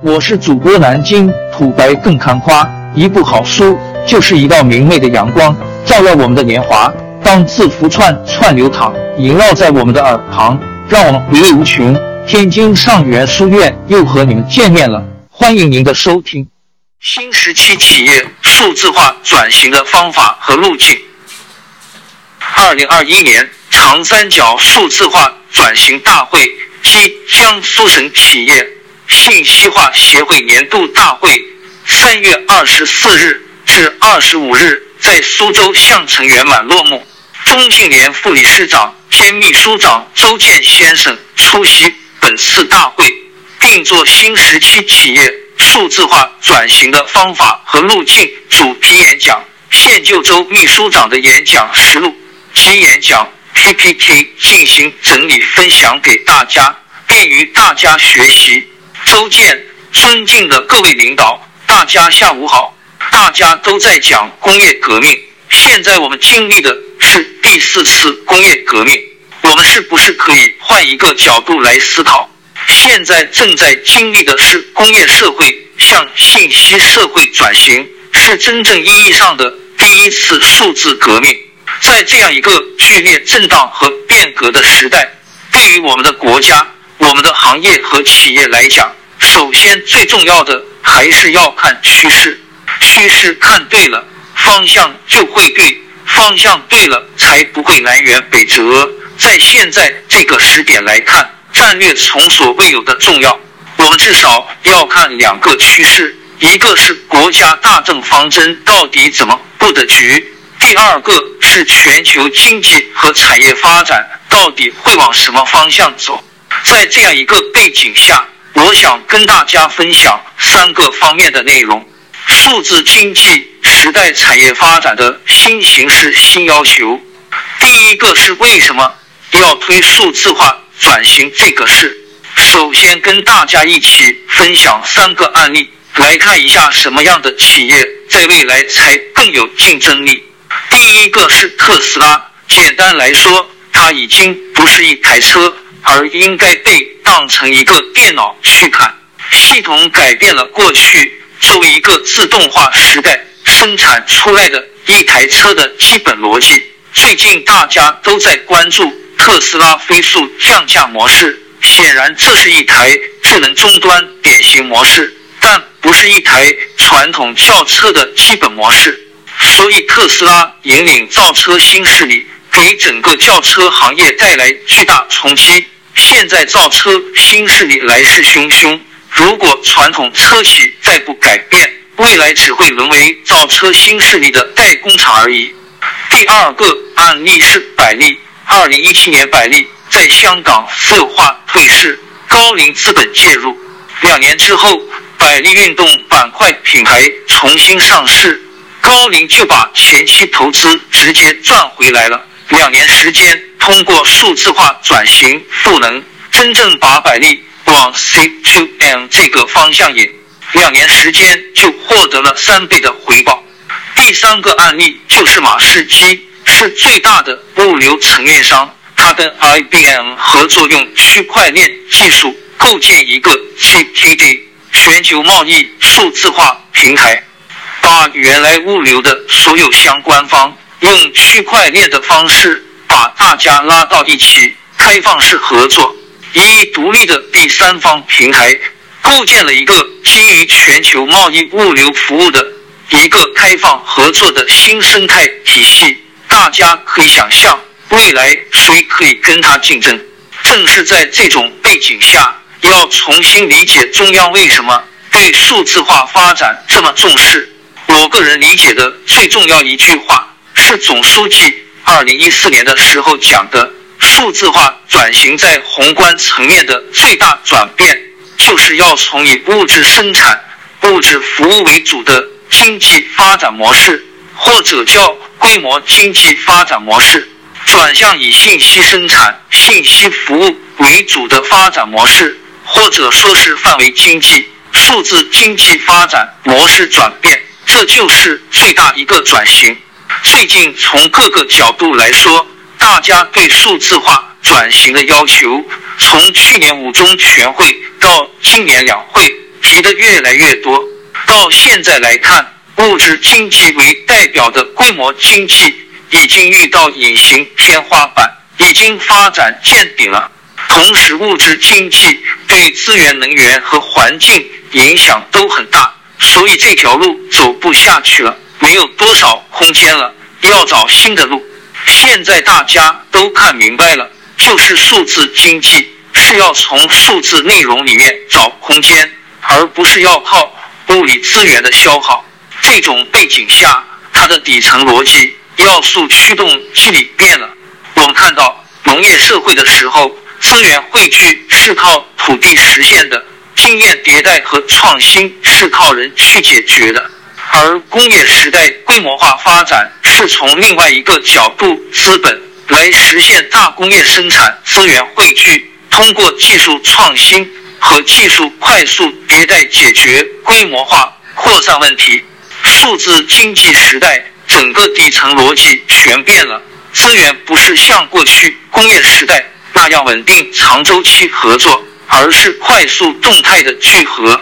我是主播南京土白更看花，一部好书就是一道明媚的阳光，照耀我们的年华。当字符串串流淌，萦绕在我们的耳旁，让我们回味无穷。天津上元书院又和你们见面了，欢迎您的收听。新时期企业数字化转型的方法和路径。二零二一年长三角数字化转型大会暨江苏省企业。信息化协会年度大会三月二十四日至二十五日在苏州相城圆满落幕。中信联副理事长兼秘书长周建先生出席本次大会，并作新时期企业数字化转型的方法和路径主题演讲。现就周秘书长的演讲实录及演讲 PPT 进行整理分享给大家，便于大家学习。周建，尊敬的各位领导，大家下午好。大家都在讲工业革命，现在我们经历的是第四次工业革命。我们是不是可以换一个角度来思考？现在正在经历的是工业社会向信息社会转型，是真正意义上的第一次数字革命。在这样一个剧烈震荡和变革的时代，对于我们的国家、我们的行业和企业来讲，首先，最重要的还是要看趋势，趋势看对了，方向就会对；方向对了，才不会南辕北辙。在现在这个时点来看，战略从所未有的重要。我们至少要看两个趋势：一个是国家大政方针到底怎么布的局；第二个是全球经济和产业发展到底会往什么方向走。在这样一个背景下。我想跟大家分享三个方面的内容：数字经济时代产业发展的新形势、新要求。第一个是为什么要推数字化转型这个事。首先跟大家一起分享三个案例，来看一下什么样的企业在未来才更有竞争力。第一个是特斯拉，简单来说，它已经不是一台车。而应该被当成一个电脑去看。系统改变了过去作为一个自动化时代生产出来的一台车的基本逻辑。最近大家都在关注特斯拉飞速降价模式，显然这是一台智能终端典型模式，但不是一台传统轿车的基本模式。所以特斯拉引领造车新势力，给整个轿车行业带来巨大冲击。现在造车新势力来势汹汹，如果传统车企再不改变，未来只会沦为造车新势力的代工厂而已。第二个案例是百利，二零一七年百利在香港私有化退市，高瓴资本介入，两年之后，百利运动板块品牌重新上市，高瓴就把前期投资直接赚回来了。两年时间，通过数字化转型赋能，真正把百利往 C to M 这个方向引，两年时间就获得了三倍的回报。第三个案例就是马士基，是最大的物流承运商，它跟 IBM 合作，用区块链技术构建一个 GTD 全球贸易数字化平台，把原来物流的所有相关方。用区块链的方式把大家拉到一起，开放式合作，以独立的第三方平台构建了一个基于全球贸易物流服务的一个开放合作的新生态体系。大家可以想象，未来谁可以跟他竞争？正是在这种背景下，要重新理解中央为什么对数字化发展这么重视。我个人理解的最重要一句话。是总书记二零一四年的时候讲的，数字化转型在宏观层面的最大转变，就是要从以物质生产、物质服务为主的经济发展模式，或者叫规模经济发展模式，转向以信息生产、信息服务为主的发展模式，或者说是范围经济、数字经济发展模式转变，这就是最大一个转型。最近从各个角度来说，大家对数字化转型的要求，从去年五中全会到今年两会，提的越来越多。到现在来看，物质经济为代表的规模经济已经遇到隐形天花板，已经发展见顶了。同时，物质经济对资源、能源和环境影响都很大，所以这条路走不下去了，没有多少空间了，要找新的路。现在大家都看明白了，就是数字经济是要从数字内容里面找空间，而不是要靠物理资源的消耗。这种背景下，它的底层逻辑要素驱动机理变了。我们看到农业社会的时候。资源汇聚是靠土地实现的，经验迭代和创新是靠人去解决的。而工业时代规模化发展是从另外一个角度，资本来实现大工业生产资源汇聚，通过技术创新和技术快速迭代解决规模化扩散问题。数字经济时代，整个底层逻辑全变了，资源不是像过去工业时代。那样稳定长周期合作，而是快速动态的聚合。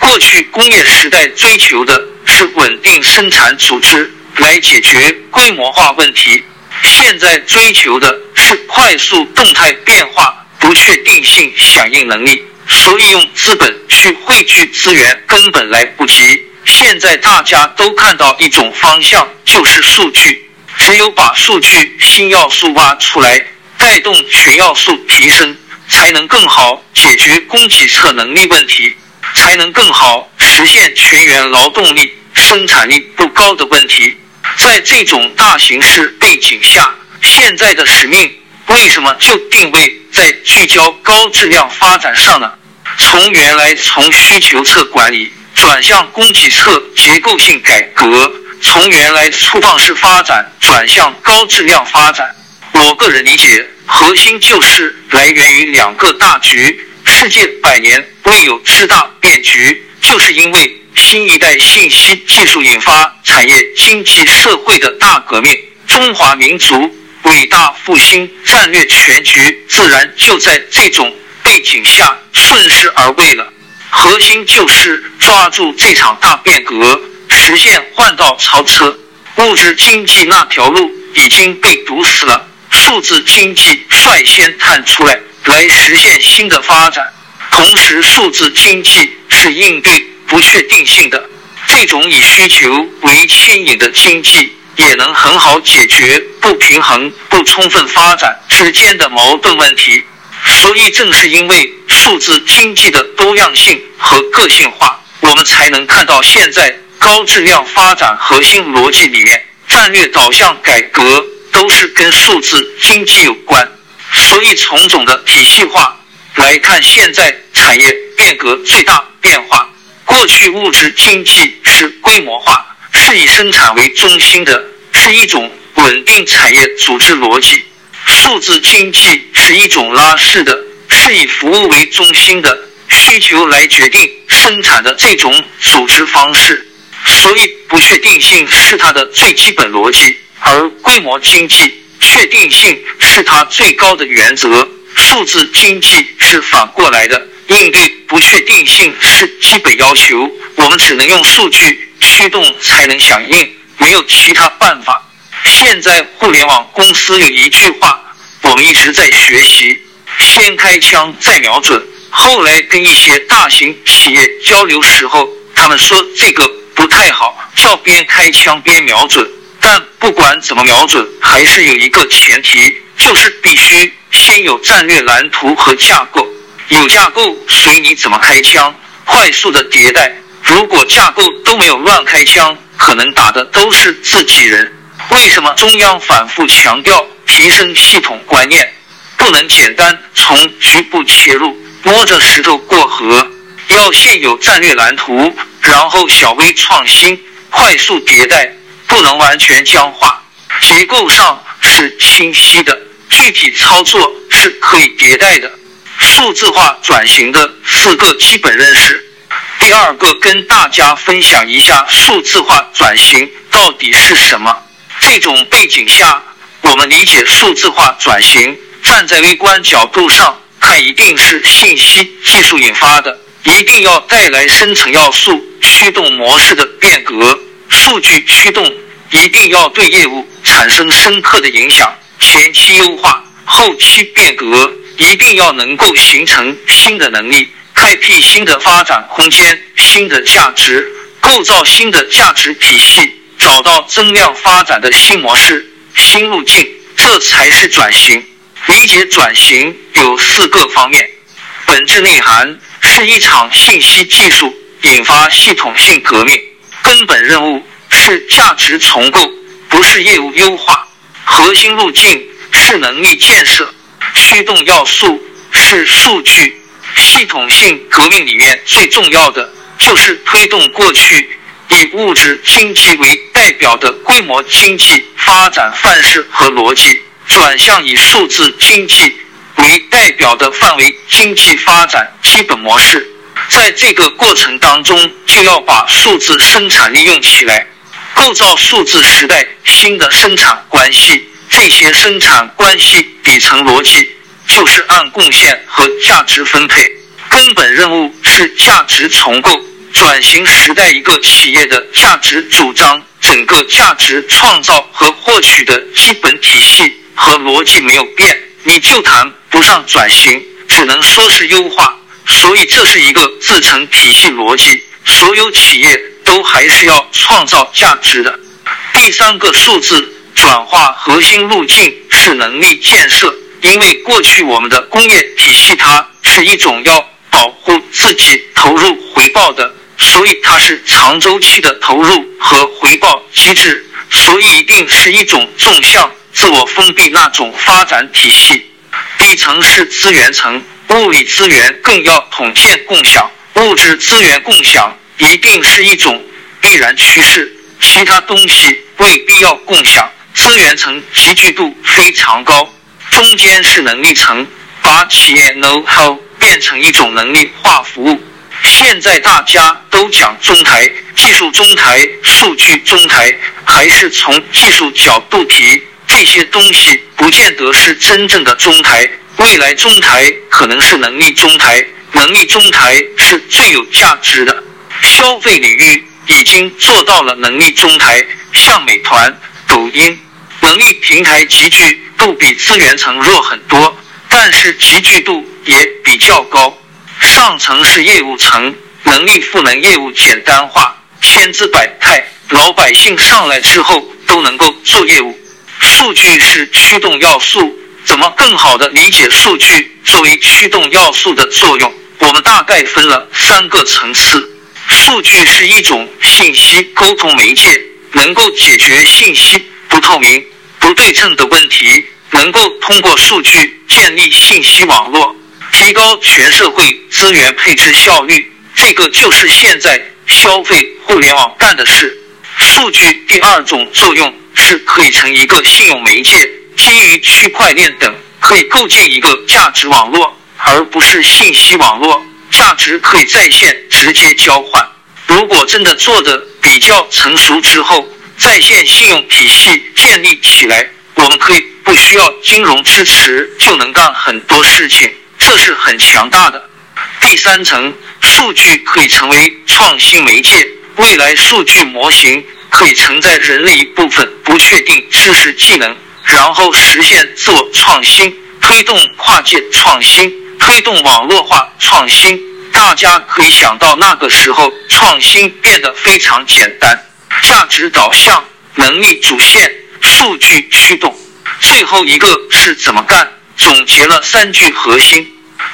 过去工业时代追求的是稳定生产组织来解决规模化问题，现在追求的是快速动态变化、不确定性响应能力。所以用资本去汇聚资源根本来不及。现在大家都看到一种方向，就是数据。只有把数据新要素挖出来。带动全要素提升，才能更好解决供给侧能力问题，才能更好实现全员劳动力生产力不高的问题。在这种大形势背景下，现在的使命为什么就定位在聚焦高质量发展上呢？从原来从需求侧管理转向供给侧结构性改革，从原来粗放式发展转向高质量发展。我个人理解。核心就是来源于两个大局，世界百年未有之大变局，就是因为新一代信息技术引发产业经济社会的大革命，中华民族伟大复兴战略全局自然就在这种背景下顺势而为了。核心就是抓住这场大变革，实现换道超车。物质经济那条路已经被堵死了。数字经济率先探出来，来实现新的发展。同时，数字经济是应对不确定性的。这种以需求为牵引的经济，也能很好解决不平衡、不充分发展之间的矛盾问题。所以，正是因为数字经济的多样性和个性化，我们才能看到现在高质量发展核心逻辑里面战略导向改革。都是跟数字经济有关，所以从总的体系化来看，现在产业变革最大变化。过去物质经济是规模化，是以生产为中心的，是一种稳定产业组织逻辑；数字经济是一种拉式的，是以服务为中心的，需求来决定生产的这种组织方式。所以不确定性是它的最基本逻辑。而规模经济确定性是它最高的原则，数字经济是反过来的，应对不确定性是基本要求。我们只能用数据驱动才能响应，没有其他办法。现在互联网公司有一句话，我们一直在学习：先开枪再瞄准。后来跟一些大型企业交流时候，他们说这个不太好，叫边开枪边瞄准。但不管怎么瞄准，还是有一个前提，就是必须先有战略蓝图和架构。有架构，随你怎么开枪，快速的迭代。如果架构都没有，乱开枪，可能打的都是自己人。为什么中央反复强调提升系统观念，不能简单从局部切入，摸着石头过河？要先有战略蓝图，然后小微创新，快速迭代。不能完全僵化，结构上是清晰的，具体操作是可以迭代的。数字化转型的四个基本认识。第二个，跟大家分享一下数字化转型到底是什么。这种背景下，我们理解数字化转型，站在微观角度上看，一定是信息技术引发的。一定要带来深层要素驱动模式的变革。数据驱动一定要对业务产生深刻的影响。前期优化，后期变革，一定要能够形成新的能力，开辟新的发展空间，新的价值，构造新的价值体系，找到增量发展的新模式、新路径，这才是转型。理解转型有四个方面，本质内涵是一场信息技术引发系统性革命，根本任务是价值重构，不是业务优化。核心路径是能力建设，驱动要素是数据。系统性革命里面最重要的就是推动过去以物质经济为代表的规模经济发展范式和逻辑，转向以数字经济为代表的范围经济发展基本模式。在这个过程当中，就要把数字生产力用起来。构造数字时代新的生产关系，这些生产关系底层逻辑就是按贡献和价值分配。根本任务是价值重构。转型时代，一个企业的价值主张、整个价值创造和获取的基本体系和逻辑没有变，你就谈不上转型，只能说是优化。所以，这是一个自成体系逻辑。所有企业。都还是要创造价值的。第三个数字转化核心路径是能力建设，因为过去我们的工业体系它是一种要保护自己投入回报的，所以它是长周期的投入和回报机制，所以一定是一种纵向自我封闭那种发展体系。底层是资源层，物理资源更要统建共享，物质资源共享。一定是一种必然趋势，其他东西未必要共享。资源层集聚度非常高，中间是能力层，把企业 know how 变成一种能力化服务。现在大家都讲中台、技术中台、数据中台，还是从技术角度提这些东西，不见得是真正的中台。未来中台可能是能力中台，能力中台是最有价值的。消费领域已经做到了能力中台，像美团、抖音，能力平台集聚度比资源层弱很多，但是集聚度也比较高。上层是业务层，能力赋能业务简单化，千姿百态，老百姓上来之后都能够做业务。数据是驱动要素，怎么更好的理解数据作为驱动要素的作用？我们大概分了三个层次。数据是一种信息沟通媒介，能够解决信息不透明、不对称的问题，能够通过数据建立信息网络，提高全社会资源配置效率。这个就是现在消费互联网干的事。数据第二种作用是可以成一个信用媒介，基于区块链等，可以构建一个价值网络，而不是信息网络。价值可以在线直接交换。如果真的做的比较成熟之后，在线信用体系建立起来，我们可以不需要金融支持就能干很多事情，这是很强大的。第三层，数据可以成为创新媒介，未来数据模型可以承载人类一部分不确定知识技能，然后实现自我创新，推动跨界创新。推动网络化创新，大家可以想到那个时候创新变得非常简单。价值导向、能力主线、数据驱动，最后一个是怎么干？总结了三句核心：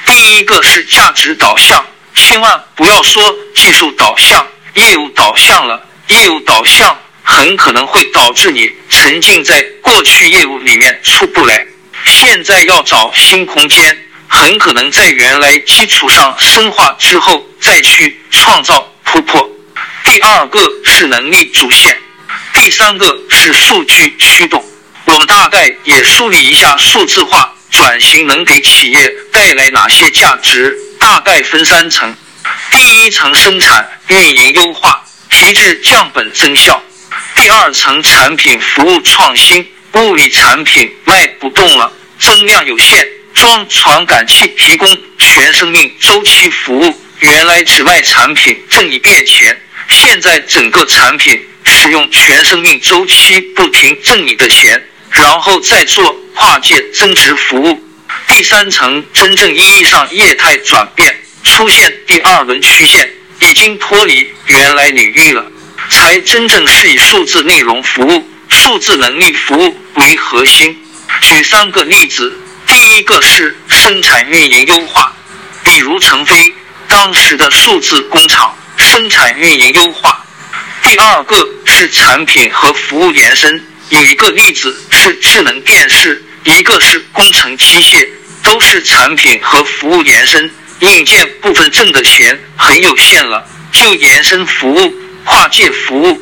第一个是价值导向，千万不要说技术导向、业务导向了，业务导向很可能会导致你沉浸在过去业务里面出不来。现在要找新空间。很可能在原来基础上深化之后再去创造突破。第二个是能力主线，第三个是数据驱动。我们大概也梳理一下数字化转型能给企业带来哪些价值，大概分三层。第一层生产运营优化，提质降本增效；第二层产品服务创新，物理产品卖不动了，增量有限。装传感器提供全生命周期服务，原来只卖产品挣一遍钱，现在整个产品使用全生命周期不停挣你的钱，然后再做跨界增值服务。第三层真正意义上业态转变，出现第二轮曲线，已经脱离原来领域了，才真正是以数字内容服务、数字能力服务为核心。举三个例子，第一个是生产运营优化，比如成飞当时的数字工厂生产运营优化；第二个是产品和服务延伸，有一个例子是智能电视，一个是工程机械，都是产品和服务延伸。硬件部分挣的钱很有限了，就延伸服务、跨界服务。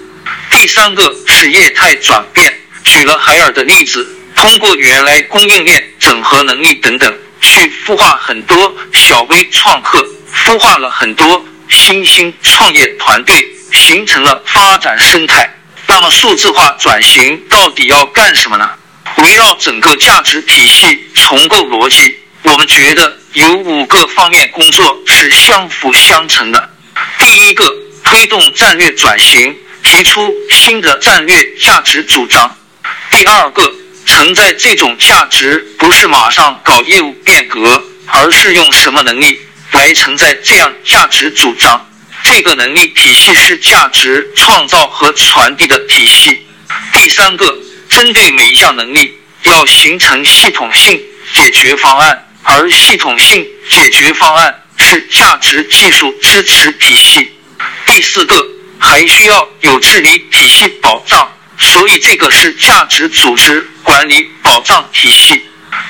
第三个是业态转变，举了海尔的例子。通过原来供应链整合能力等等，去孵化很多小微创客，孵化了很多新兴创业团队，形成了发展生态。那么数字化转型到底要干什么呢？围绕整个价值体系重构逻辑，我们觉得有五个方面工作是相辅相成的。第一个，推动战略转型，提出新的战略价值主张。第二个。承载这种价值，不是马上搞业务变革，而是用什么能力来承载这样价值主张？这个能力体系是价值创造和传递的体系。第三个，针对每一项能力，要形成系统性解决方案，而系统性解决方案是价值技术支持体系。第四个，还需要有治理体系保障。所以，这个是价值组织管理保障体系。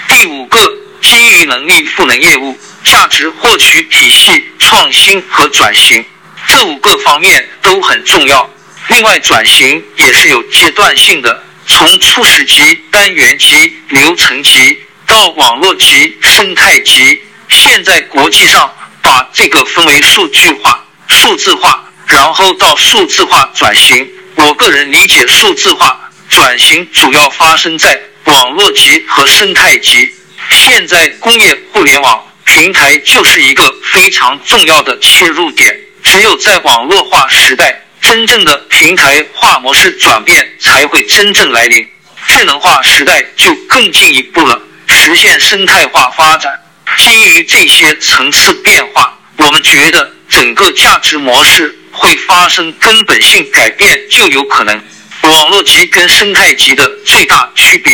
第五个，基于能力赋能业务价值获取体系创新和转型，这五个方面都很重要。另外，转型也是有阶段性的，从初始级、单元级、流程级到网络级、生态级。现在国际上把这个分为数据化、数字化，然后到数字化转型。我个人理解，数字化转型主要发生在网络级和生态级。现在工业互联网平台就是一个非常重要的切入点。只有在网络化时代，真正的平台化模式转变才会真正来临。智能化时代就更进一步了，实现生态化发展。基于这些层次变化，我们觉得整个价值模式。会发生根本性改变，就有可能。网络级跟生态级的最大区别，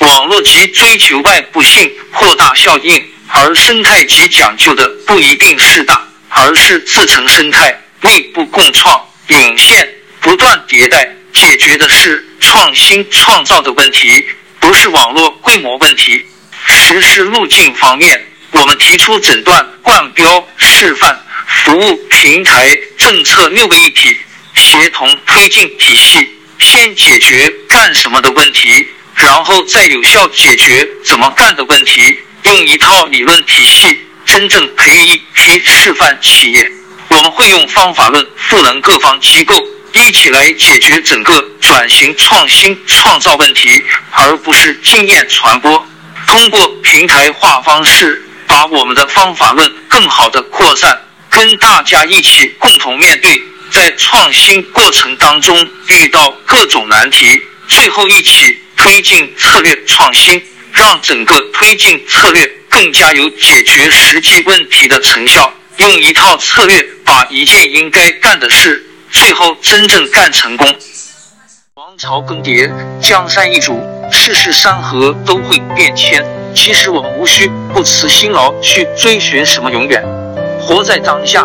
网络级追求外部性扩大效应，而生态级讲究的不一定是大，而是自成生态，内部共创、涌现、不断迭代，解决的是创新创造的问题，不是网络规模问题。实施路径方面，我们提出诊断、冠标、示范。服务平台政策六个一体协同推进体系，先解决干什么的问题，然后再有效解决怎么干的问题，用一套理论体系真正培育一批示范企业。我们会用方法论赋能各方机构，一起来解决整个转型创新创造问题，而不是经验传播。通过平台化方式，把我们的方法论更好的扩散。跟大家一起共同面对，在创新过程当中遇到各种难题，最后一起推进策略创新，让整个推进策略更加有解决实际问题的成效。用一套策略把一件应该干的事，最后真正干成功。王朝更迭，江山易主，世事山河都会变迁。其实我们无需不辞辛劳去追寻什么永远。活在当下，